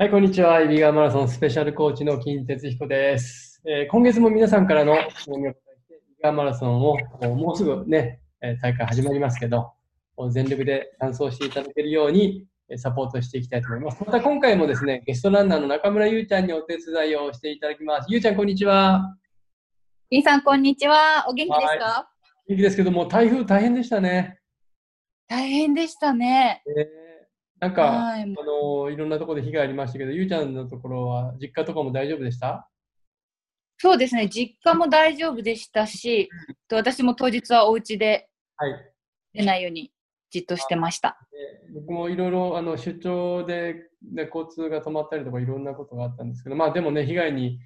はい、こんにちは。イビガーマラソンスペシャルコーチの金哲彦です。えー今月も皆さんからの質問にお答えして、イビガーマラソンをもうすぐね、えー大会始まりますけど、全力で完走していただけるようにえーサポートしていきたいと思います。また今回もですね、ゲストランナーの中村ゆうちゃんにお手伝いをしていただきます。ゆうちゃん、こんにちは。リンさん、こんにちは。お元気ですか、は元気ですけども、台風大変でしたね。大変でしたね。えーなんか、はいあのーいろんなところで被害ありましたけど、ゆうちゃんのところは実家とかも大丈夫でした？そうですね。実家も大丈夫でしたし、と私も当日はお家ではい。出ないようにじっとしてました。で僕もいろいろあの出張で、ね、交通が止まったりとかいろんなことがあったんですけど、まあでもね、被害に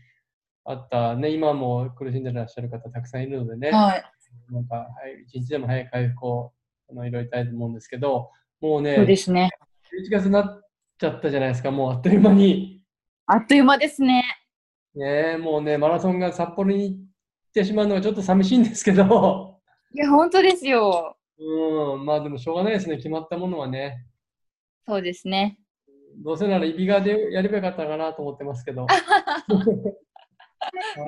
あった、ね、今も苦しんでらっしゃる方たくさんいるのでね、はい。なんか、はい、一日でも早い回復をあのいろいろたいと思うんですけど、もうね、そうですね。11月になっちゃったじゃないですか、もうあっという間に。あっという間ですね。ね、もうね、マラソンが札幌に行ってしまうのはちょっと寂しいんですけど、いや、本当ですよ。うん、まあでもしょうがないですね、決まったものはね。そうですね。どうせならイビガでやればよかったかなと思ってますけど。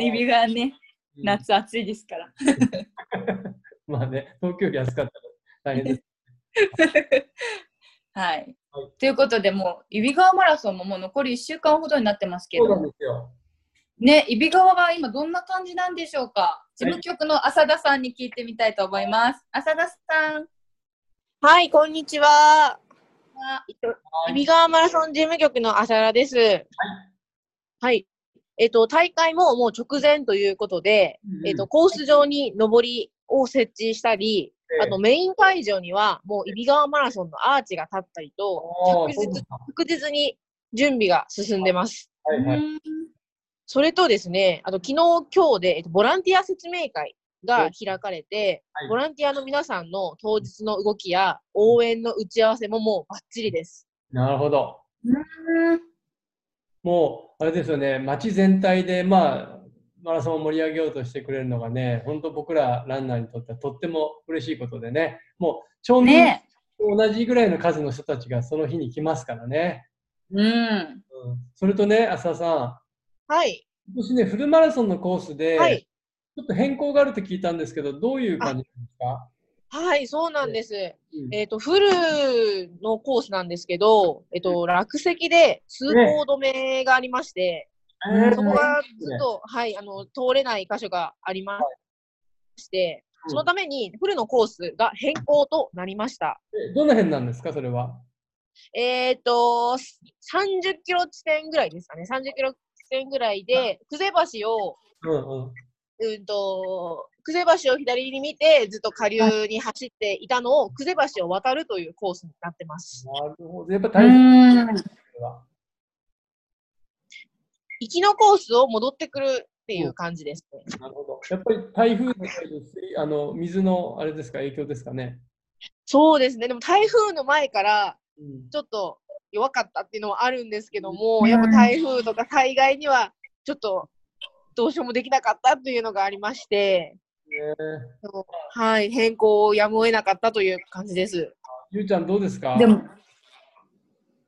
エビがね、うん夏暑いですから。まあね、東京より暑かったら大変です。はい。はいということで、もう、揖斐川マラソンももう残り1週間ほどになってますけど。ね、揖斐川が今どんな感じなんでしょうか？事務局の浅田さんに聞いてみたいと思います。浅田さん。はい、こんにちは。揖斐川マラソン事務局の浅田です。はい。えっと、大会ももう直前ということで、えっと、コース上に上りを設置したり、あとメイン会場にはもう揖斐川マラソンのアーチが立ったりと、確実に準備が進んでます。はいはい。それとですね、あと昨日、今日で、えっと、ボランティア説明会が開かれて、はいボランティアの皆さんの当日の動きや応援の打ち合わせももうバッチリです。なるほど。うんもう、あれですよね、街全体で、まあ、マラソンを盛り上げようとしてくれるのがね、本当僕らランナーにとってはとっても嬉しいことでね、もう、町民ねと同じぐらいの数の人たちがその日に来ますからね。うん。うん、それとね、浅田さはい。ん、今年ね、フルマラソンのコースで、はい。ちょっと変更があると聞いたんですけど、どういう感じなんですか？はい、そうなんです。うんえっ、と、フルのコースなんですけど、えっ、と、落石で通行止めがありまして、えーそこがずっと、はい、あの、通れない箇所がありまして、うんそのためにフルのコースが変更となりました。えどの辺なんですか、それは？えっ、と、30キロ地点ぐらいですかね。30キロ地点ぐらいで、久世橋を、うんうん。うんと、久世橋を左に見て、ずっと下流に走っていたのを、久世橋を渡るというコースになってます。なるほど。やっぱう大変ん。ですわ行きのコースを戻ってくるっていう感じですね。なるほど。やっぱり台風の水あの水のあれですか、影響ですかね。そうですね。でも台風の前から、ちょっと弱かったっていうのはあるんですけども、うんやっぱ台風とか災害にはちょっとどうしようもできなかったっていうのがありまして、ねはい、変更をやむを得なかったという感じです。ゆうちゃんどうですかでも、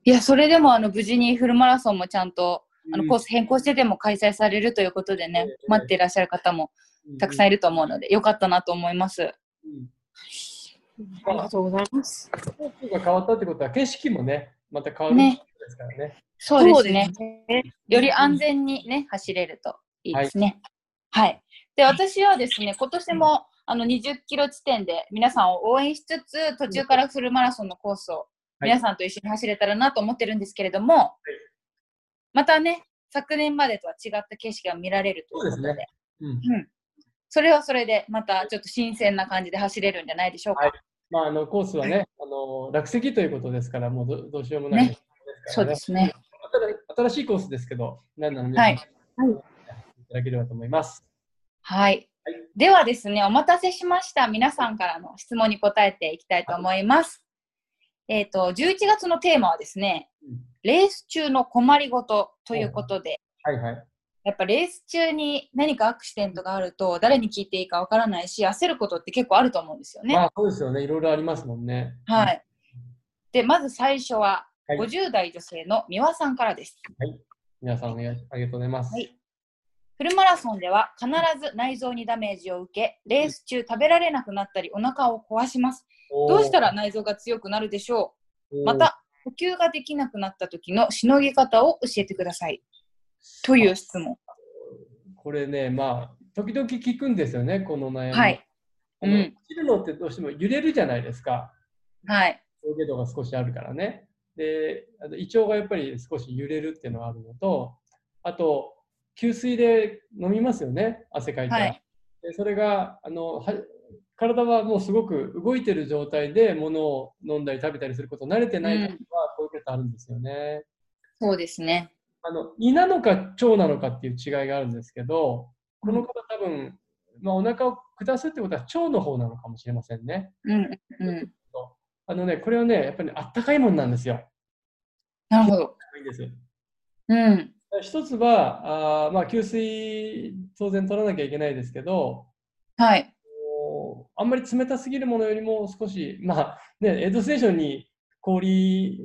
いや、それでもあの無事にフルマラソンもちゃんとあのうんコース変更してでも開催されるということでね、ええ待っていらっしゃる方もたくさんいると思うので、よかったなと思います。うんありがとうございます。コースが変わったってことは、景色もね、また変わるですからね。そうですね。ね。より安全にね、走れるといいですね。はい。で、私はですね、今年もあの20キロ地点で皆さんを応援しつつ、途中からフルマラソンのコースを皆さんと一緒に走れたらなと思ってるんですけれども、またね、昨年までとは違った景色が見られるということで、そうですねうんそれはそれでまたちょっと新鮮な感じで走れるんじゃないでしょうか。はいまあ、あのコースはね、あの落石ということですから、もうどどうしようもないねそうですね。新しいコースですけど、何なので、はいいただければと思います。はいはい。ではですね、お待たせしました。皆さんからの質問に答えていきたいと思います。えっ、と、11月のテーマはですね、うんレース中の困りごとということで、はいはい。やっぱレース中に何かアクシデントがあると、誰に聞いていいかわからないし、焦ることって結構あると思うんですよね。まあ、そうですよね。いろいろありますもんね。はい。で、まず最初は、はい50代女性の美輪さんからです。皆さんお願いありがとうございます。はいフルマラソンでは必ず内臓にダメージを受け、レース中食べられなくなったりお腹を壊します。どうしたら内臓が強くなるでしょう？また、呼吸ができなくなった時のしのぎ方を教えてください。という質問。これね、まあ、時々聞くんですよね、この悩み。はい。うん切るのってどうしても揺れるじゃないですか。はい。上下度が少しあるからね。で、あと胃腸がやっぱり少し揺れるっていうのがあるのと、あと、給水で飲みますよね、汗かいたら。はいでそれがあのは、体はもうすごく動いてる状態で物を飲んだり食べたりすること慣れてない時は、こういうことあるんですよね。そうですね。あの胃なのか腸なのかっていう違いがあるんですけど、この方多分、まあ、お腹を下すってことは腸の方なのかもしれませんね。うん。うん。あのね、これはね、やっぱり、ね、あったかいもんなんですよ。なるほど。いいです。うん。一つは、あーまあ、給水、当然取らなきゃいけないですけど、はい。こうあんまり冷たすぎるものよりも少し、まあね、エイドステーションに氷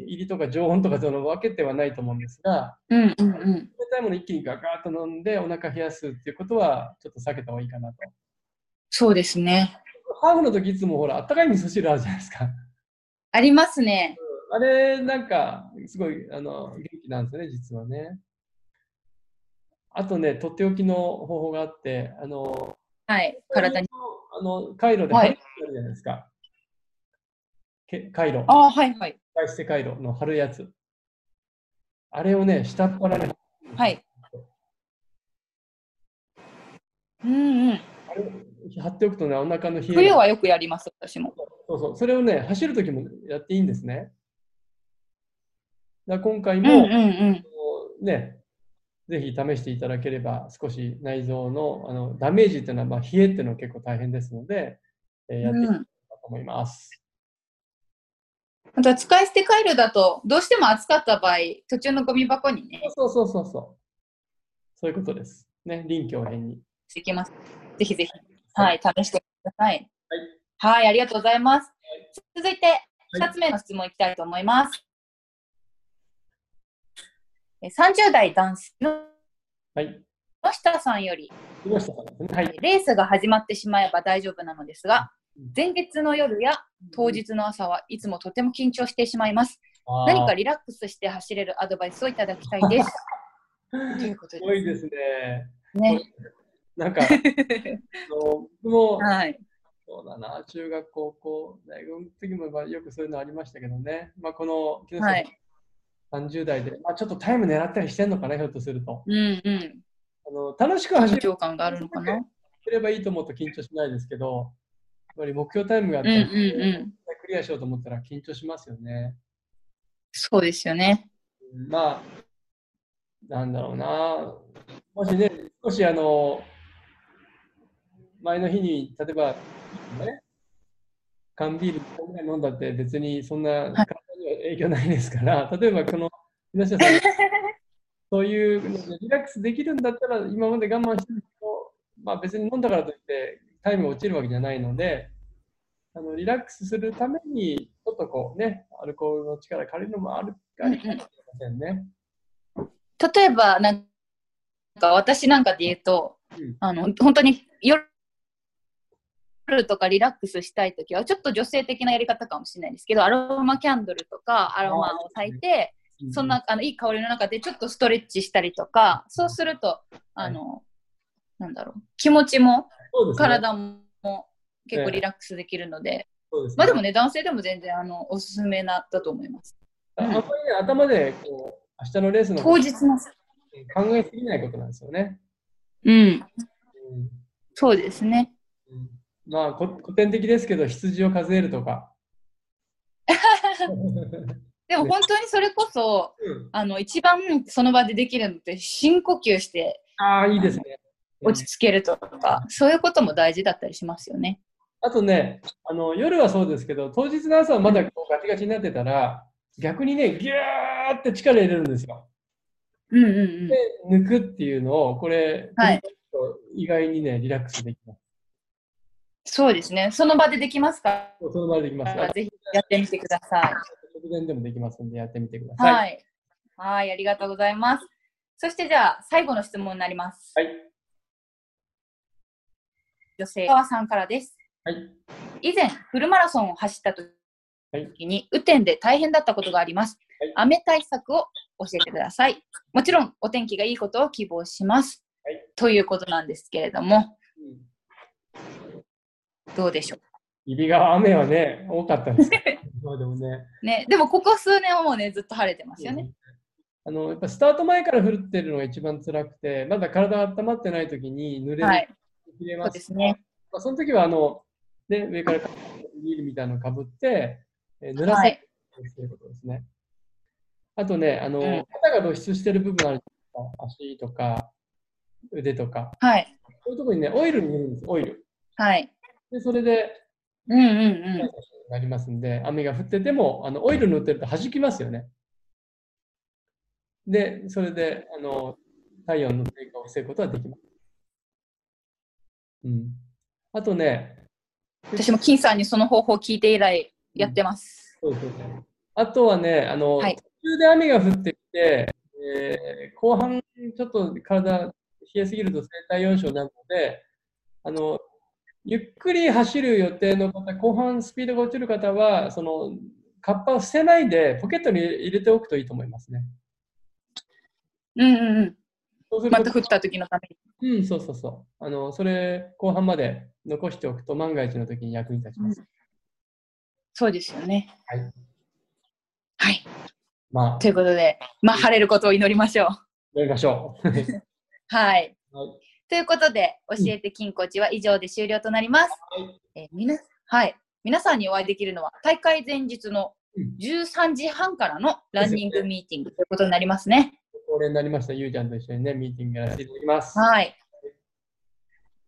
入りとか常温とかその分けてはないと思うんですが、うん。うん。うん。冷たいもの一気にガガーッと飲んでお腹冷やすっていうことはちょっと避けた方がいいかなと。そうですね。ハーフの時いつもほら、あったかい味噌汁あるじゃないですか。ありますね。あれ、なんか、すごい、あの、元気なんですよね、実はね。あとね、とっておきの方法があって、あの、はい。体に。あの、回路ではい貼るじゃないですか。け回路。ああ、はい。はい。使い捨て回路の貼るやつ。あれをね、下っ腹に、はい。うんうん。あれ貼っておくとね、お腹の冷えが冬はよくやります、私も。そうそう、それをね、走るときもやっていいんですね。だ今回うんも、うんうん。ね、ぜひ試していただければ、少し内臓のあのダメージっていうのは、まあ、冷えっていうのは結構大変ですので、えーやっていきたいうん、と思います。あとは使い捨てカイロだと、どうしても暑かった場合、途中のゴミ箱にね、そうそうそうそう。そういうことです。ね、臨機応変に。できます。ぜひぜひ、はい、試してください。はい。はい、ありがとうございます。続いて、2つ目の質問いきたいと思います。え30代男性のはい。野下さんより。はい。レースが始まってしまえば大丈夫なのですが、前日の夜や当日の朝はいつもとても緊張してしまいます。何かリラックスして走れるアドバイスをいただきたいです。ということすでごいですね。すね。なんか、僕も、はい。そうだな、中学、高校、大学の時もまあよくそういうのありましたけどね。まあ、この木下さん、はい30代で、まあ、ちょっぱりタイム狙ったりしてんのかな、ひょっとすると。うんうん。あの楽しく走緊張感があるのかな？ればいいと思うと緊張しないですけど、やっぱり目標タイムがあったうんうんり、うん。クリアしようと思ったら緊張しますよね。そうですよね。うんまあ、なんだろうな。もしね、少しあの、前の日に、例えば、ね、缶ビール1本ぐらい飲んだって別にそんなは影響ないですから、例えばこの、皆さん、そういうリラックスできるんだったら、今まで我慢してるけど、まあ別に飲んだからといってタイムが落ちるわけじゃないので、あのリラックスするために、ちょっとこうね、アルコールの力借りるのもあるかもしれませんね。例えば、なんか私なんかで言うと、うんあの、本当に夜とかリラックスしたいときは、ちょっと女性的なやり方かもしれないですけど、アロマキャンドルとかアロマを焚いて、そんなあのいい香りの中でちょっとストレッチしたりとか、そうすると、あの、なんだろう、気持ちも体も結構リラックスできるので、まあでもね、男性でも全然あのおすすめなだと思います。ああんまりね、頭でこう明日のレースの当日の、考えすぎないことなんですよね。うん、うん。そうですね。うんまあこ古典的ですけど、羊を数えるとか。でも本当にそれこそ、うんあの一番その場でできるのって深呼吸してああ、いいですね。落ち着けるとか、そういうことも大事だったりしますよね。あとねあの、夜はそうですけど、当日の朝はまだこうガチガチになってたら、逆にね、ギューって力入れるんですよ。うんうんうんで、抜くっていうのを、これ、はい意外にね、リラックスできます。そうですね。その場でできますか？その場でできます。ぜひやってみてください。直前でもできますんで、やってみてください。はい。はい、ありがとうございます。そしてじゃあ、最後の質問になります。はい。女性川さんからです。はい。以前、フルマラソンを走った時はいに、雨天で大変だったことがあります。はい雨対策を教えてください。もちろん、お天気がいいことを希望します。はいということなんですけれども、うんどうでしょ揖斐川雨はね、多かったんですけど、そうでもね。う。ね、でもここ数年はもうね、ずっと晴れてますよね。あのやっぱスタート前から降ってるのが一番辛くて、まだ体が温まってない時に濡れる、はい。切れまそうですね。まあ、その時はあの、ね、上からビールみたいなのをかぶって、えー濡らせはい。るということですね。あとね、あの、うん肩が露出してる部分ある足とか腕とか、はい。そういうところにね、オイル塗るんです、オイル。はい。で、それで、うんうんうん。なりますんで、雨が降ってても、あのオイル塗ってると弾きますよね。で、それで、あの、体温の低下を防ぐことはできます。うん。あとね、私も金さんにその方法を聞いて以来やってます。そうそうそうあとはね、あの、はい途中で雨が降ってきて、えー後半ちょっと体冷えすぎると生体温症になるので、あの、ゆっくり走る予定の方、後半スピードが落ちる方は、その、カッパを捨てないでポケットに入れておくといいと思いますね。うんうんうん。そうするとまた降った時のために。うん、そうそうそう。あの、それ、後半まで残しておくと万が一の時に役に立ちます。そうですよね。はい。はい。まあ、ということで、まあ、晴れることを祈りましょう。やりましょう。はい。はい。ということで、教えて金コーチは以上で終了となります。はいえーみなはい。皆さんにお会いできるのは、大会前日のうん13時半からのランニングミーティングということになりますね。恒例になりました、ゆうちゃんと一緒にね、ミーティングやらせていただきます。はい。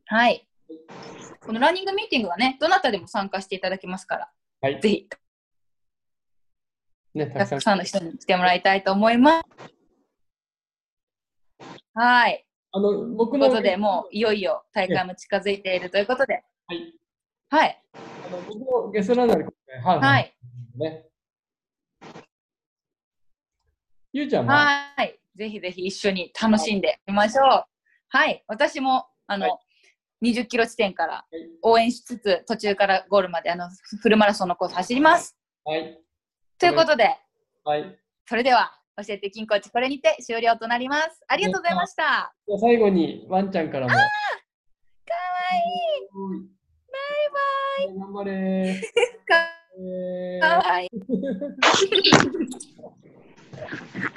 はい。このランニングミーティングはね、どなたでも参加していただけますから、はい。ぜひ、ね、たく。さんの人に来てもらいたいと思います。はい。あの、僕の。ことで、もういよいよ大会も近づいているということで、はい。はい。あの僕のゲストランナーで、はい。はい。ね。ゆうちゃんは？はい。ぜひぜひ一緒に楽しんでみましょう。はい。私も、あの、は20キロ地点からはい応援しつつ、途中からゴールまで、あの、フルマラソンのコース走ります。はい。ということで、はい。それでは、教えて金コーチ、これにて終了となります。ありがとうございました。最後に、ワンちゃんからも。かわいい。バイバイ。頑張れい。か かわいい。